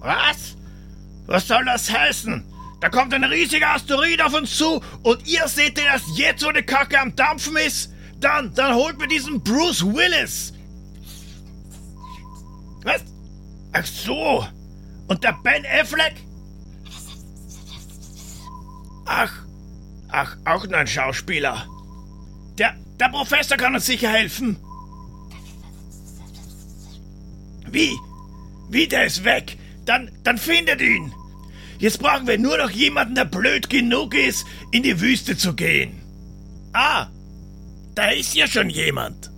Was? Was soll das heißen? Da kommt ein riesiger Asteroid auf uns zu und ihr seht den erst jetzt, wo die Kacke am Dampfen ist? Dann, dann holt mir diesen Bruce Willis. Was? Ach so. Und der Ben Affleck? Ach, ach, auch nur ein Schauspieler. Der, der Professor kann uns sicher helfen. Wie? Wie, der ist weg? Dann, dann findet ihn. Jetzt brauchen wir nur noch jemanden, der blöd genug ist, in die Wüste zu gehen. Ah, da ist ja schon jemand.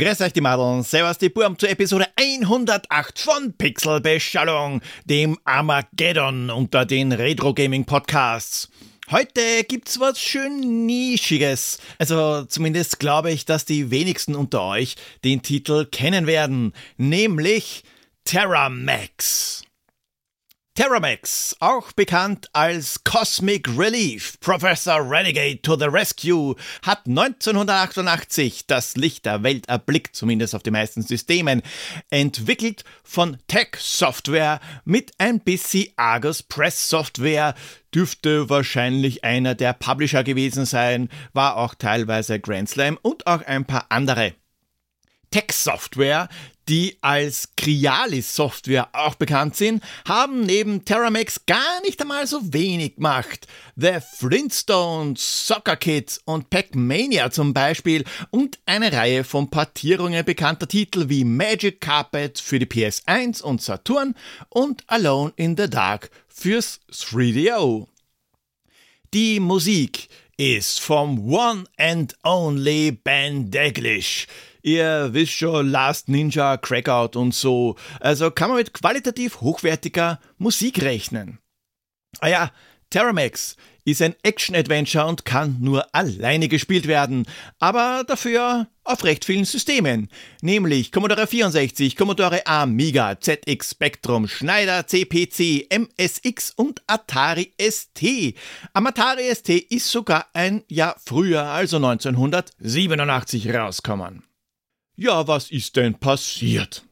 Grüß euch die Madeln, servus die Burm zur Episode 108 von Pixelbeschallung, dem Armageddon unter den Retro Gaming Podcasts. Heute gibt's was schön Nischiges. Also zumindest glaube ich, dass die wenigsten unter euch den Titel kennen werden, nämlich Terramax. Terramax, auch bekannt als Cosmic Relief, Professor Renegade to the Rescue, hat 1988 das Licht der Welt erblickt, zumindest auf den meisten Systemen, entwickelt von Tech Software mit ein bisschen Argus Press Software, dürfte wahrscheinlich einer der Publisher gewesen sein, war auch teilweise Grand Slam und auch ein paar andere. Tech-Software, die als Crialis-Software auch bekannt sind, haben neben Terramex gar nicht einmal so wenig gemacht. The Flintstones, Soccer Kids und Pac-Mania zum Beispiel und eine Reihe von Portierungen bekannter Titel wie Magic Carpet für die PS1 und Saturn und Alone in the Dark fürs 3DO. Die Musik ist vom One and Only Ben Daglish. Ihr wisst schon, Last Ninja, Crackout und so. Also kann man mit qualitativ hochwertiger Musik rechnen. Ah ja, Terramax ist ein Action-Adventure und kann nur alleine gespielt werden, aber dafür auf recht vielen Systemen, nämlich Commodore 64, Commodore Amiga, ZX Spectrum, Schneider CPC, MSX und Atari ST. Am Atari ST ist sogar ein Jahr früher, also 1987 rausgekommen. Ja, was ist denn passiert?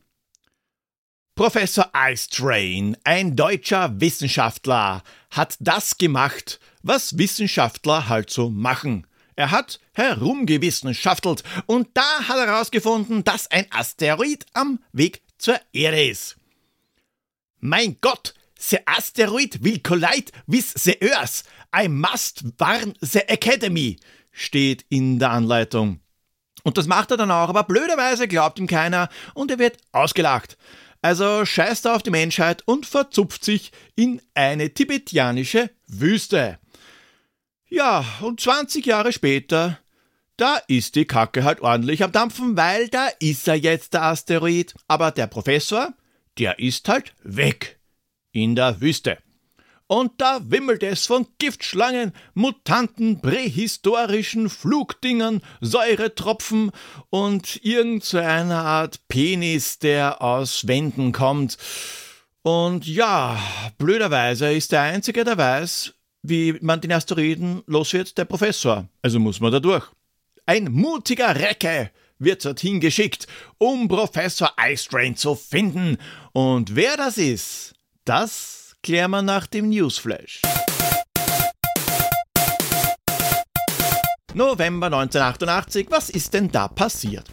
Professor Ice Train, ein deutscher Wissenschaftler, hat das gemacht, was Wissenschaftler halt so machen. Er hat herumgewissenschaftelt und da hat er herausgefunden, dass ein Asteroid am Weg zur Erde ist. Mein Gott, the asteroid will collide with the Earth. I must warn the Academy, steht in der Anleitung. Und das macht er dann auch, aber blöderweise glaubt ihm keiner und er wird ausgelacht. Also scheißt er auf die Menschheit und verzupft sich in eine tibetianische Wüste. Ja, und 20 Jahre später, da ist die Kacke halt ordentlich am Dampfen, weil da ist er jetzt der Asteroid. Aber der Professor, der ist halt weg in der Wüste. Und da wimmelt es von Giftschlangen, Mutanten, prähistorischen Flugdingern, Säuretropfen und irgendeiner Art Penis, der aus Wänden kommt. Und ja, blöderweise ist der Einzige, der weiß, wie man den Asteroiden los wird, der Professor. Also muss man da durch. Ein mutiger Recke wird dorthin geschickt, um Professor Ice Train zu finden. Und wer das ist, das klären wir nach dem Newsflash. November 1988, was ist denn da passiert?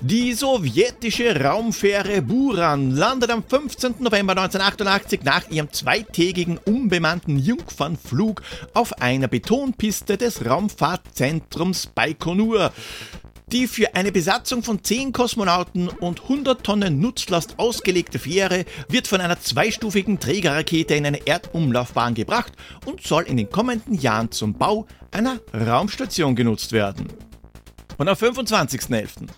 Die sowjetische Raumfähre Buran landet am 15. November 1988 nach ihrem zweitägigen unbemannten Jungfernflug auf einer Betonpiste des Raumfahrtzentrums Baikonur. Die für eine Besatzung von 10 Kosmonauten und 100 Tonnen Nutzlast ausgelegte Fähre wird von einer zweistufigen Trägerrakete in eine Erdumlaufbahn gebracht und soll in den kommenden Jahren zum Bau einer Raumstation genutzt werden. Und am 25.11.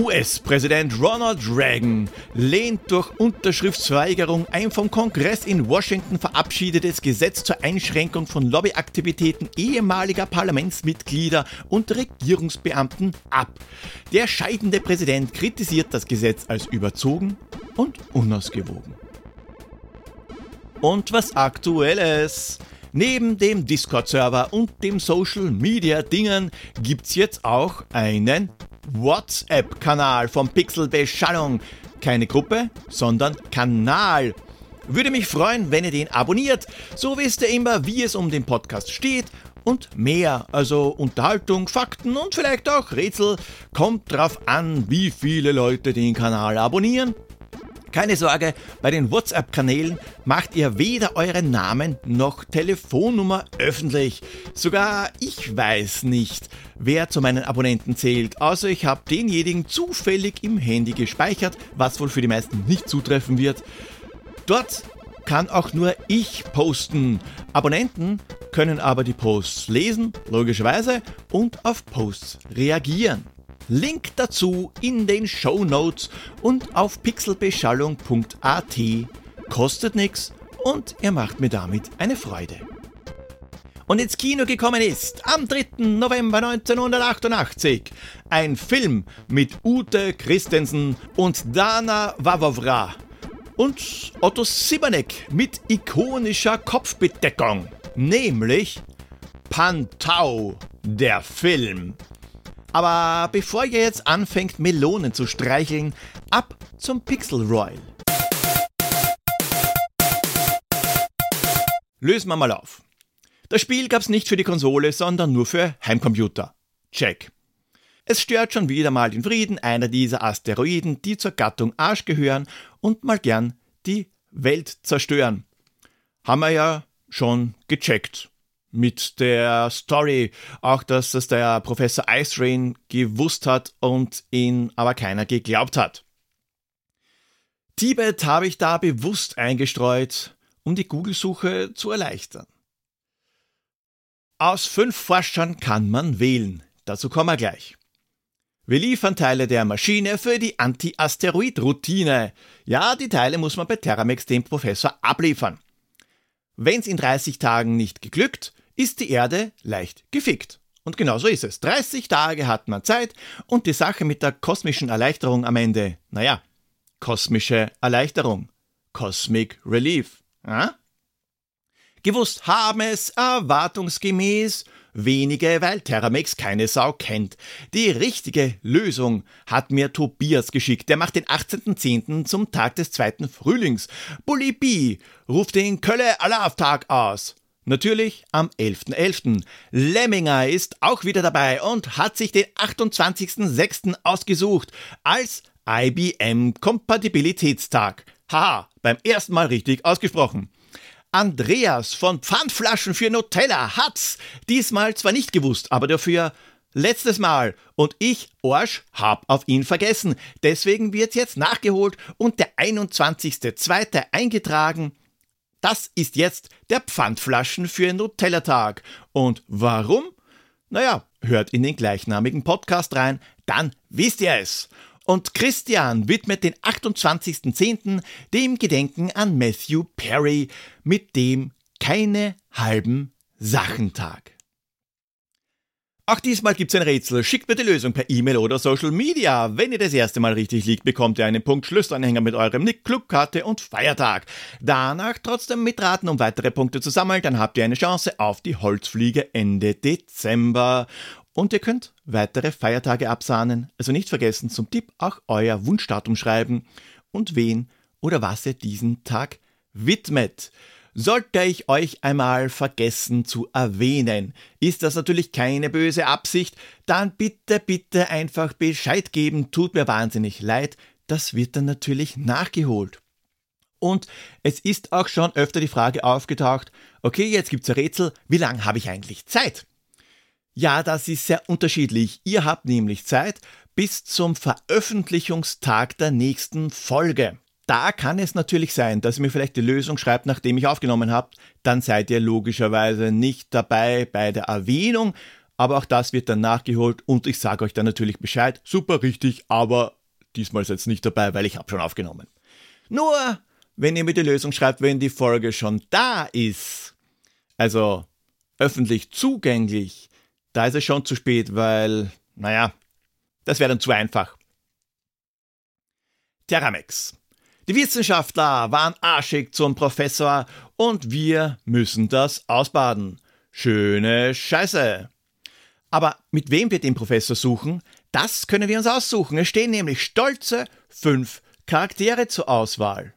US-Präsident Ronald Reagan lehnt durch Unterschriftsverweigerung ein vom Kongress in Washington verabschiedetes Gesetz zur Einschränkung von Lobbyaktivitäten ehemaliger Parlamentsmitglieder und Regierungsbeamten ab. Der scheidende Präsident kritisiert das Gesetz als überzogen und unausgewogen. Und was aktuelles? Neben dem Discord-Server und dem Social-Media-Dingen gibt's jetzt auch einen WhatsApp-Kanal vom Pixel Beschallung. Keine Gruppe, sondern Kanal. Würde mich freuen, wenn ihr den abonniert. So wisst ihr immer, wie es um den Podcast steht und mehr. Also Unterhaltung, Fakten und vielleicht auch Rätsel. Kommt drauf an, wie viele Leute den Kanal abonnieren. Keine Sorge, bei den WhatsApp-Kanälen macht ihr weder euren Namen noch Telefonnummer öffentlich. Sogar ich weiß nicht, wer zu meinen Abonnenten zählt, außer ich habe denjenigen zufällig im Handy gespeichert, was wohl für die meisten nicht zutreffen wird. Dort kann auch nur ich posten. Abonnenten können aber die Posts lesen, logischerweise, und auf Posts reagieren. Link dazu in den Show Notes und auf pixelbeschallung.at. Kostet nichts und ihr macht mir damit eine Freude. Und ins Kino gekommen ist am 3. November 1988 ein Film mit Ute Christensen und Dana Wawowra und Otto Sibanek mit ikonischer Kopfbedeckung, nämlich Pantau, der Film. Aber bevor ihr jetzt anfängt, Melonen zu streicheln, ab zum Pixel Royal. Lösen wir mal auf. Das Spiel gab's nicht für die Konsole, sondern nur für Heimcomputer. Check. Es stört schon wieder mal den Frieden einer dieser Asteroiden, die zur Gattung Arsch gehören und mal gern die Welt zerstören. Haben wir ja schon gecheckt mit der Story. Auch, dass das der Professor Ice Rain gewusst hat und ihn aber keiner geglaubt hat. Tibet habe ich da bewusst eingestreut, um die Google-Suche zu erleichtern. Aus fünf Forschern kann man wählen. Dazu kommen wir gleich. Wir liefern Teile der Maschine für die Anti-Asteroid-Routine. Ja, die Teile muss man bei Terramex dem Professor abliefern. Wenn's in 30 Tagen nicht geglückt, ist die Erde leicht gefickt. Und genau so ist es. 30 Tage hat man Zeit und die Sache mit der kosmischen Erleichterung am Ende, naja, kosmische Erleichterung, Cosmic Relief. Ja? Gewusst haben es erwartungsgemäß wenige, weil Terramex keine Sau kennt. Die richtige Lösung hat mir Tobias geschickt. Der macht den 18.10. zum Tag des zweiten Frühlings. Bully B ruft den Kölle Alarv-Tag aus. Natürlich am 11.11. .11. Lemminger ist auch wieder dabei und hat sich den 28.06. ausgesucht als IBM Kompatibilitätstag. Haha, beim ersten Mal richtig ausgesprochen. Andreas von Pfandflaschen für Nutella hat's diesmal zwar nicht gewusst, aber dafür letztes Mal und ich, Orsch, hab auf ihn vergessen. Deswegen wird's jetzt nachgeholt und der 21.02. eingetragen das ist jetzt der Pfandflaschen für Nutella-Tag. Und warum? Naja, hört in den gleichnamigen Podcast rein, dann wisst ihr es. Und Christian widmet den 28.10. dem Gedenken an Matthew Perry mit dem keine halben Sachentag. Auch diesmal gibt's ein Rätsel. Schickt mir die Lösung per E-Mail oder Social Media. Wenn ihr das erste Mal richtig liegt, bekommt ihr einen Punkt Schlüsselanhänger mit eurem Nick, Clubkarte und Feiertag. Danach trotzdem mitraten, um weitere Punkte zu sammeln. Dann habt ihr eine Chance auf die Holzfliege Ende Dezember. Und ihr könnt weitere Feiertage absahnen. Also nicht vergessen, zum Tipp auch euer Wunschdatum schreiben und wen oder was ihr diesen Tag widmet. Sollte ich euch einmal vergessen zu erwähnen, ist das natürlich keine böse Absicht, dann bitte, bitte einfach Bescheid geben, tut mir wahnsinnig leid, das wird dann natürlich nachgeholt. Und es ist auch schon öfter die Frage aufgetaucht, okay, jetzt gibt's ein Rätsel, wie lange habe ich eigentlich Zeit? Ja, das ist sehr unterschiedlich. Ihr habt nämlich Zeit bis zum Veröffentlichungstag der nächsten Folge. Da kann es natürlich sein, dass ihr mir vielleicht die Lösung schreibt, nachdem ich aufgenommen habt. Dann seid ihr logischerweise nicht dabei bei der Erwähnung. aber auch das wird dann nachgeholt und ich sage euch dann natürlich Bescheid. Super richtig, aber diesmal seid ihr nicht dabei, weil ich habe schon aufgenommen. Nur, wenn ihr mir die Lösung schreibt, wenn die Folge schon da ist, also öffentlich zugänglich, da ist es schon zu spät, weil, naja, das wäre dann zu einfach. Terramex. Die Wissenschaftler waren arschig zum Professor und wir müssen das ausbaden. Schöne Scheiße. Aber mit wem wir den Professor suchen, das können wir uns aussuchen. Es stehen nämlich stolze fünf Charaktere zur Auswahl.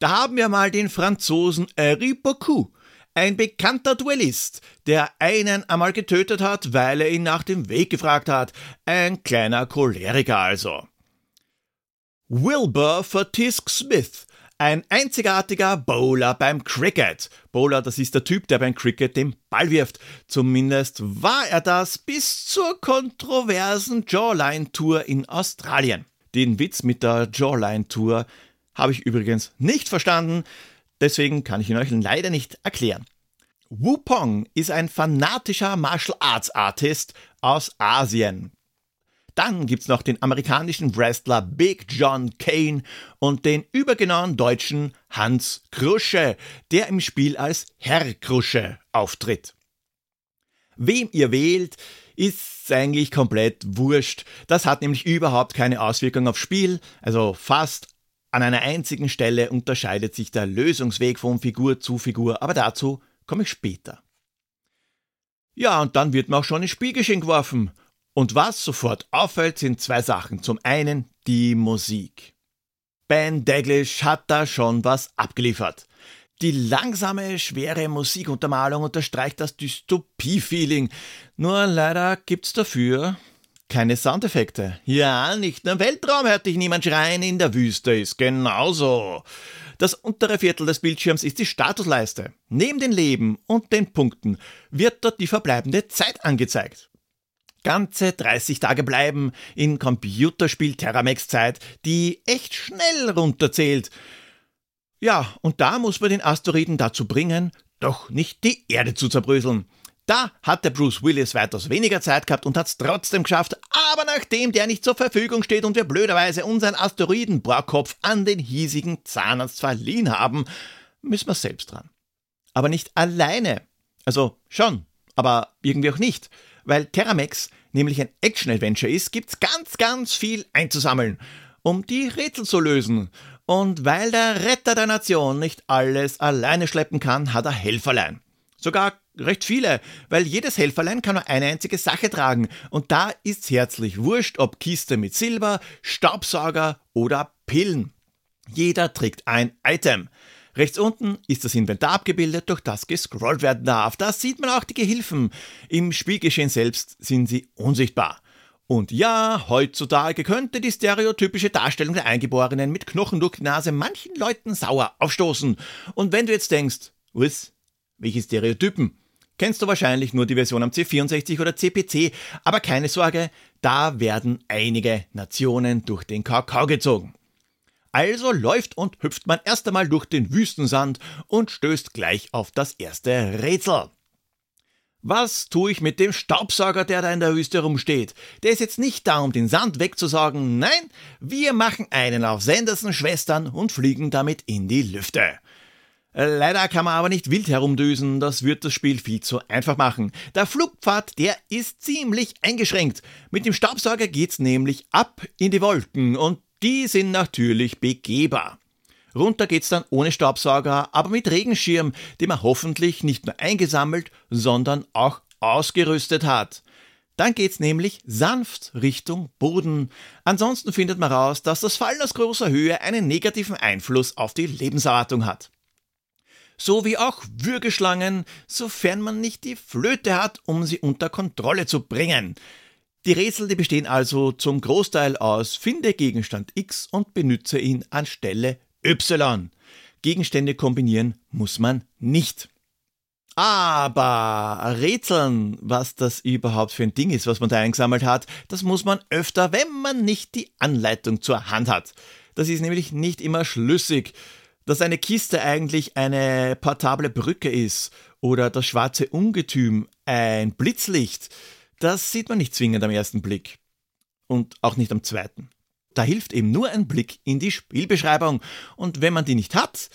Da haben wir mal den Franzosen Henri Beaucoup, ein bekannter Duellist, der einen einmal getötet hat, weil er ihn nach dem Weg gefragt hat. Ein kleiner Choleriker also. Wilbur Fortisk Smith, ein einzigartiger Bowler beim Cricket. Bowler, das ist der Typ, der beim Cricket den Ball wirft. Zumindest war er das bis zur kontroversen Jawline Tour in Australien. Den Witz mit der Jawline Tour habe ich übrigens nicht verstanden. Deswegen kann ich ihn euch leider nicht erklären. Wupong ist ein fanatischer Martial Arts Artist aus Asien. Dann gibt's noch den amerikanischen Wrestler Big John Kane und den übergenauen deutschen Hans Krusche, der im Spiel als Herr Krusche auftritt. Wem ihr wählt, ist eigentlich komplett wurscht. Das hat nämlich überhaupt keine Auswirkung aufs Spiel, also fast an einer einzigen Stelle unterscheidet sich der Lösungsweg von Figur zu Figur, aber dazu komme ich später. Ja, und dann wird man auch schon ins Spielgeschehen geworfen. Und was sofort auffällt, sind zwei Sachen. Zum einen die Musik. Ben Daglish hat da schon was abgeliefert. Die langsame, schwere Musikuntermalung unterstreicht das Dystopie-Feeling. Nur leider gibt's dafür keine Soundeffekte. Ja, nicht im Weltraum hört dich niemand schreien, in der Wüste ist genauso. Das untere Viertel des Bildschirms ist die Statusleiste. Neben den Leben und den Punkten wird dort die verbleibende Zeit angezeigt. Ganze 30 Tage bleiben in Computerspiel Terramex Zeit, die echt schnell runterzählt. Ja, und da muss man den Asteroiden dazu bringen, doch nicht die Erde zu zerbröseln. Da hat der Bruce Willis weitaus weniger Zeit gehabt und hat es trotzdem geschafft, aber nachdem der nicht zur Verfügung steht und wir blöderweise unseren Asteroidenbohrkopf an den hiesigen Zahnarzt verliehen haben, müssen wir selbst dran. Aber nicht alleine. Also schon, aber irgendwie auch nicht. Weil Terramex nämlich ein Action-Adventure ist, gibt's ganz, ganz viel einzusammeln, um die Rätsel zu lösen. Und weil der Retter der Nation nicht alles alleine schleppen kann, hat er Helferlein. Sogar recht viele, weil jedes Helferlein kann nur eine einzige Sache tragen und da ist's herzlich wurscht, ob Kiste mit Silber, Staubsauger oder Pillen. Jeder trägt ein Item. Rechts unten ist das Inventar abgebildet, durch das gescrollt werden darf. Da sieht man auch die Gehilfen. Im Spielgeschehen selbst sind sie unsichtbar. Und ja, heutzutage könnte die stereotypische Darstellung der Eingeborenen mit Knochen durch die Nase manchen Leuten sauer aufstoßen. Und wenn du jetzt denkst, was, welche Stereotypen? Kennst du wahrscheinlich nur die Version am C64 oder CPC, aber keine Sorge, da werden einige Nationen durch den Kakao gezogen. Also läuft und hüpft man erst einmal durch den Wüstensand und stößt gleich auf das erste Rätsel. Was tue ich mit dem Staubsauger, der da in der Wüste rumsteht? Der ist jetzt nicht da, um den Sand wegzusaugen. Nein, wir machen einen auf Sanderson Schwestern und fliegen damit in die Lüfte. Leider kann man aber nicht wild herumdüsen, das wird das Spiel viel zu einfach machen. Der Flugpfad, der ist ziemlich eingeschränkt. Mit dem Staubsauger geht's nämlich ab in die Wolken und die sind natürlich begehbar. Runter geht's dann ohne Staubsauger, aber mit Regenschirm, den man hoffentlich nicht nur eingesammelt, sondern auch ausgerüstet hat. Dann geht's nämlich sanft Richtung Boden. Ansonsten findet man raus, dass das Fallen aus großer Höhe einen negativen Einfluss auf die Lebenserwartung hat so wie auch Würgeschlangen, sofern man nicht die Flöte hat, um sie unter Kontrolle zu bringen. Die Rätsel die bestehen also zum Großteil aus Finde Gegenstand X und benütze ihn anstelle Y. Gegenstände kombinieren muss man nicht. Aber Rätseln, was das überhaupt für ein Ding ist, was man da eingesammelt hat, das muss man öfter, wenn man nicht die Anleitung zur Hand hat. Das ist nämlich nicht immer schlüssig dass eine Kiste eigentlich eine portable Brücke ist oder das schwarze Ungetüm ein Blitzlicht. Das sieht man nicht zwingend am ersten Blick. Und auch nicht am zweiten. Da hilft eben nur ein Blick in die Spielbeschreibung. Und wenn man die nicht hat,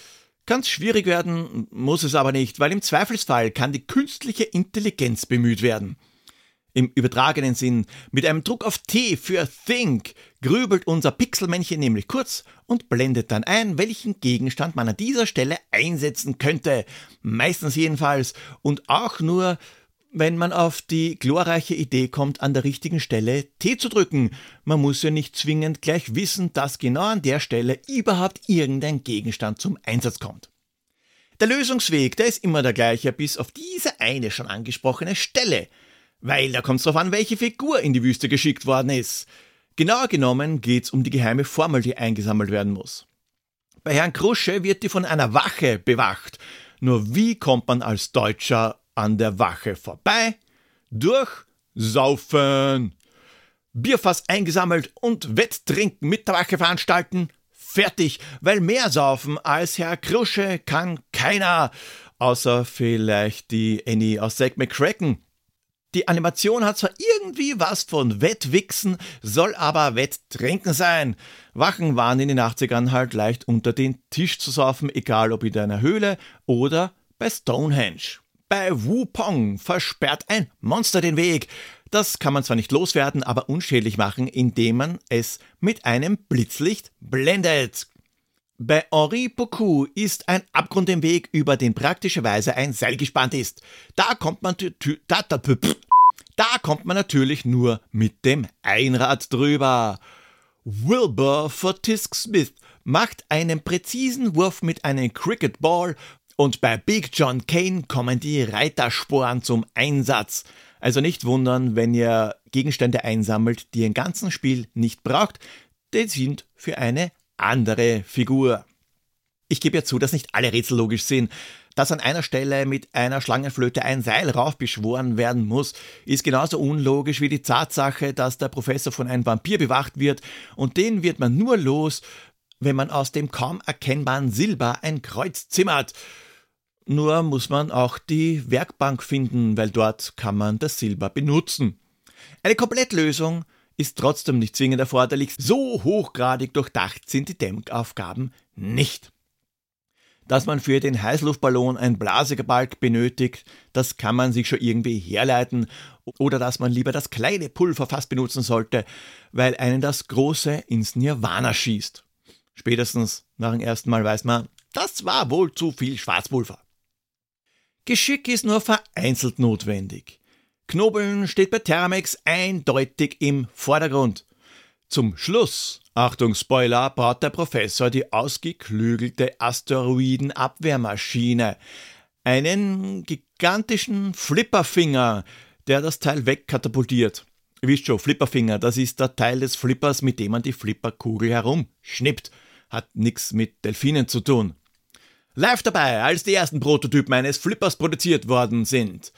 kann es schwierig werden, muss es aber nicht, weil im Zweifelsfall kann die künstliche Intelligenz bemüht werden. Im übertragenen Sinn, mit einem Druck auf T für Think grübelt unser Pixelmännchen nämlich kurz und blendet dann ein, welchen Gegenstand man an dieser Stelle einsetzen könnte. Meistens jedenfalls und auch nur, wenn man auf die glorreiche Idee kommt, an der richtigen Stelle T zu drücken. Man muss ja nicht zwingend gleich wissen, dass genau an der Stelle überhaupt irgendein Gegenstand zum Einsatz kommt. Der Lösungsweg, der ist immer der gleiche, bis auf diese eine schon angesprochene Stelle – weil da kommt es darauf an, welche Figur in die Wüste geschickt worden ist. Genauer genommen geht es um die geheime Formel, die eingesammelt werden muss. Bei Herrn Krusche wird die von einer Wache bewacht. Nur wie kommt man als Deutscher an der Wache vorbei? Durch Saufen. Bierfass eingesammelt und Wetttrinken mit der Wache veranstalten. Fertig, weil mehr saufen als Herr Krusche kann keiner. Außer vielleicht die Annie aus Zack McCracken. Die Animation hat zwar irgendwie was von Wettwichsen, soll aber Wetttrinken sein. Wachen waren in den 80ern halt leicht unter den Tisch zu saufen, egal ob in einer Höhle oder bei Stonehenge. Bei Wupong versperrt ein Monster den Weg. Das kann man zwar nicht loswerden, aber unschädlich machen, indem man es mit einem Blitzlicht blendet. Bei Henri Pocou ist ein Abgrund im Weg, über den praktischerweise ein Seil gespannt ist. Da kommt man, da, da, da kommt man natürlich nur mit dem Einrad drüber. Wilbur Fortisk Smith macht einen präzisen Wurf mit einem Cricket Ball und bei Big John Kane kommen die Reitersporen zum Einsatz. Also nicht wundern, wenn ihr Gegenstände einsammelt, die ihr im ganzen Spiel nicht braucht, denn sind für eine andere Figur. Ich gebe ja zu, dass nicht alle Rätsel logisch sind. Dass an einer Stelle mit einer Schlangenflöte ein Seil raufbeschworen werden muss, ist genauso unlogisch wie die Tatsache, dass der Professor von einem Vampir bewacht wird und den wird man nur los, wenn man aus dem kaum erkennbaren Silber ein Kreuz zimmert. Nur muss man auch die Werkbank finden, weil dort kann man das Silber benutzen. Eine Komplettlösung ist trotzdem nicht zwingend erforderlich. So hochgradig durchdacht sind die Denkaufgaben nicht. Dass man für den Heißluftballon ein Blasebalg benötigt, das kann man sich schon irgendwie herleiten. Oder dass man lieber das kleine Pulverfass benutzen sollte, weil einen das große ins Nirvana schießt. Spätestens nach dem ersten Mal weiß man, das war wohl zu viel Schwarzpulver. Geschick ist nur vereinzelt notwendig. Knobeln steht bei Thermex eindeutig im Vordergrund. Zum Schluss, Achtung Spoiler, baut der Professor die ausgeklügelte Asteroidenabwehrmaschine. Einen gigantischen Flipperfinger, der das Teil wegkatapultiert. Ihr wisst schon, Flipperfinger, das ist der Teil des Flippers, mit dem man die Flipperkugel herumschnippt. Hat nichts mit Delfinen zu tun. Live dabei, als die ersten Prototypen eines Flippers produziert worden sind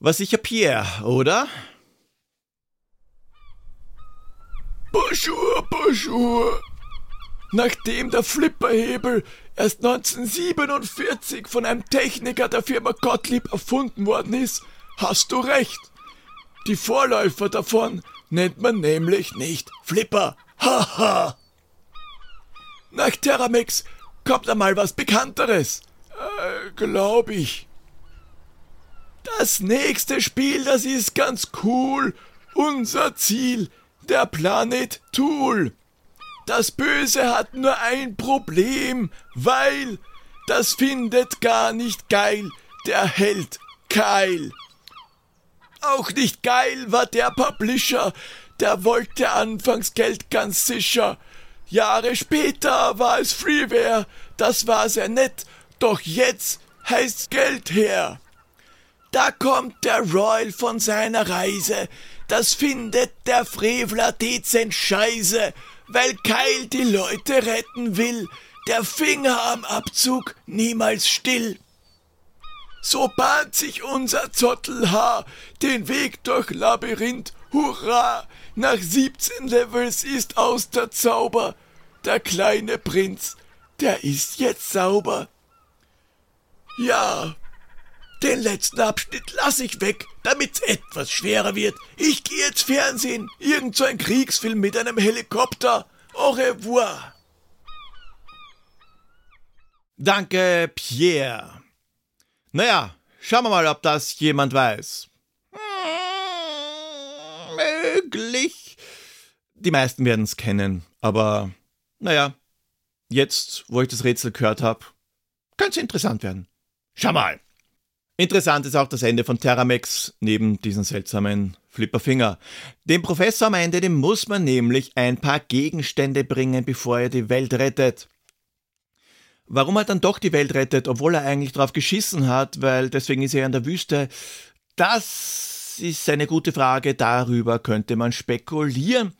war sicher Pierre, oder? Bonjour, bonjour. Nachdem der Flipperhebel erst 1947 von einem Techniker der Firma Gottlieb erfunden worden ist, hast du recht. Die Vorläufer davon nennt man nämlich nicht Flipper. Haha. Nach Terramex kommt einmal was Bekannteres. Äh, glaub ich. Das nächste Spiel, das ist ganz cool. Unser Ziel, der Planet Tool. Das Böse hat nur ein Problem, weil das findet gar nicht geil der Held Kyle. Auch nicht geil war der Publisher, der wollte anfangs Geld ganz sicher. Jahre später war es Freeware, das war sehr nett, doch jetzt heißt's Geld her. Da kommt der Royal von seiner Reise. Das findet der Frevler dezent scheiße, weil Keil die Leute retten will. Der Finger am Abzug niemals still. So bahnt sich unser Zottelhaar den Weg durch Labyrinth. Hurra! Nach 17 Levels ist aus der Zauber. Der kleine Prinz, der ist jetzt sauber. Ja, den letzten Abschnitt lass ich weg. damit's etwas schwerer wird, ich gehe jetzt Fernsehen. Irgend so ein Kriegsfilm mit einem Helikopter. Au revoir. Danke, Pierre. Naja, schauen wir mal, ob das jemand weiß. Hm, möglich. Die meisten werden es kennen, aber naja, jetzt, wo ich das Rätsel gehört habe, könnte es interessant werden. Schau mal. Interessant ist auch das Ende von Terramex neben diesen seltsamen Flipperfinger. Dem Professor am Ende, dem muss man nämlich ein paar Gegenstände bringen, bevor er die Welt rettet. Warum er dann doch die Welt rettet, obwohl er eigentlich drauf geschissen hat, weil deswegen ist er in der Wüste, das ist eine gute Frage, darüber könnte man spekulieren.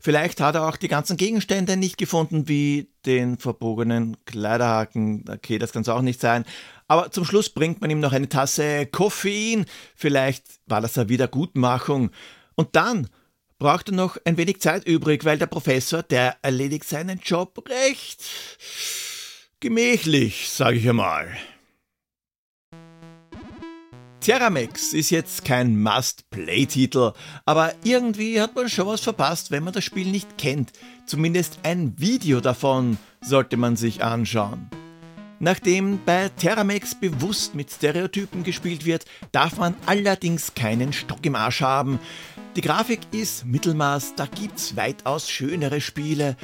Vielleicht hat er auch die ganzen Gegenstände nicht gefunden, wie den verbogenen Kleiderhaken. Okay, das kann es auch nicht sein. Aber zum Schluss bringt man ihm noch eine Tasse Koffein. Vielleicht war das eine Wiedergutmachung. Und dann braucht er noch ein wenig Zeit übrig, weil der Professor, der erledigt seinen Job recht gemächlich, sage ich einmal. Terramex ist jetzt kein Must-Play-Titel, aber irgendwie hat man schon was verpasst, wenn man das Spiel nicht kennt. Zumindest ein Video davon sollte man sich anschauen. Nachdem bei Terramex bewusst mit Stereotypen gespielt wird, darf man allerdings keinen Stock im Arsch haben. Die Grafik ist Mittelmaß, da gibt's weitaus schönere Spiele,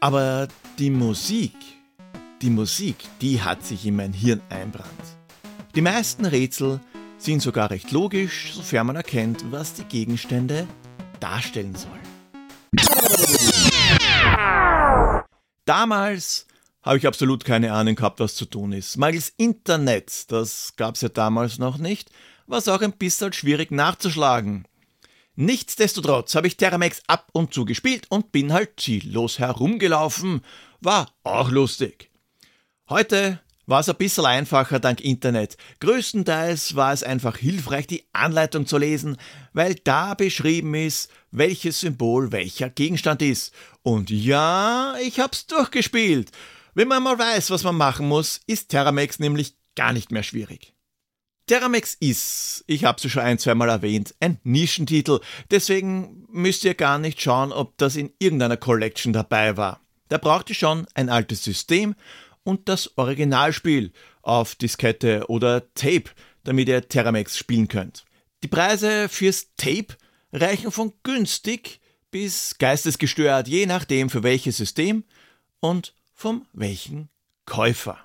aber die Musik, die Musik, die hat sich in mein Hirn einbrannt. Die meisten Rätsel sind sogar recht logisch, sofern man erkennt, was die Gegenstände darstellen sollen. Damals habe ich absolut keine Ahnung gehabt, was zu tun ist. Mangels Internet, das gab es ja damals noch nicht, war es auch ein bisschen schwierig nachzuschlagen. Nichtsdestotrotz habe ich Terramex ab und zu gespielt und bin halt ziellos herumgelaufen. War auch lustig. Heute war es ein bisschen einfacher dank Internet. Größtenteils war es einfach hilfreich, die Anleitung zu lesen, weil da beschrieben ist, welches Symbol welcher Gegenstand ist. Und ja, ich hab's durchgespielt. Wenn man mal weiß, was man machen muss, ist Terramex nämlich gar nicht mehr schwierig. Terramex ist, ich habe es schon ein, zweimal erwähnt, ein Nischentitel, deswegen müsst ihr gar nicht schauen, ob das in irgendeiner Collection dabei war. Da braucht ihr schon ein altes System und das Originalspiel auf Diskette oder Tape, damit ihr Terramex spielen könnt. Die Preise fürs Tape reichen von günstig bis geistesgestört, je nachdem für welches System und vom welchen Käufer.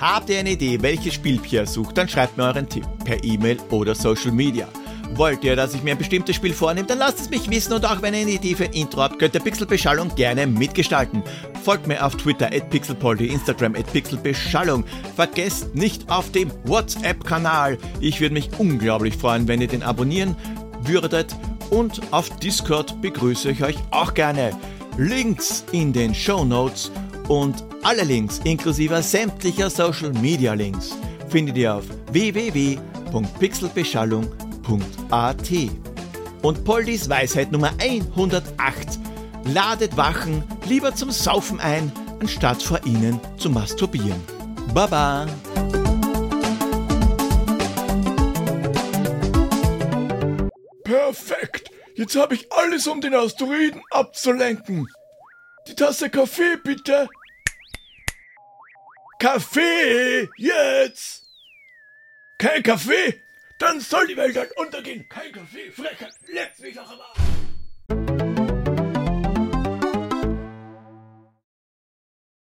Habt ihr eine Idee, welches Spiel Pierre sucht, dann schreibt mir euren Tipp per E-Mail oder Social Media. Wollt ihr, dass ich mir ein bestimmtes Spiel vornehme, dann lasst es mich wissen und auch wenn ihr eine Idee für Intro habt, könnt ihr Pixelbeschallung gerne mitgestalten. Folgt mir auf Twitter at pixelpoldi, Instagram at pixelbeschallung. Vergesst nicht auf dem WhatsApp-Kanal. Ich würde mich unglaublich freuen, wenn ihr den abonnieren würdet und auf Discord begrüße ich euch auch gerne. Links in den Show Notes und alle Links inklusive sämtlicher Social Media Links findet ihr auf www.pixelbeschallung.com www.ftf.at. Und Poldis Weisheit Nummer 108. Ladet Wachen lieber zum Saufen ein, anstatt vor ihnen zu masturbieren. Baba! Perfekt! Jetzt habe ich alles, um den Asteroiden abzulenken. Die Tasse Kaffee, bitte. Kaffee! Jetzt! Kein Kaffee? Dann soll die Welt halt untergehen. Kein Kaffee, Frechheit, leckt mich auch am Arsch.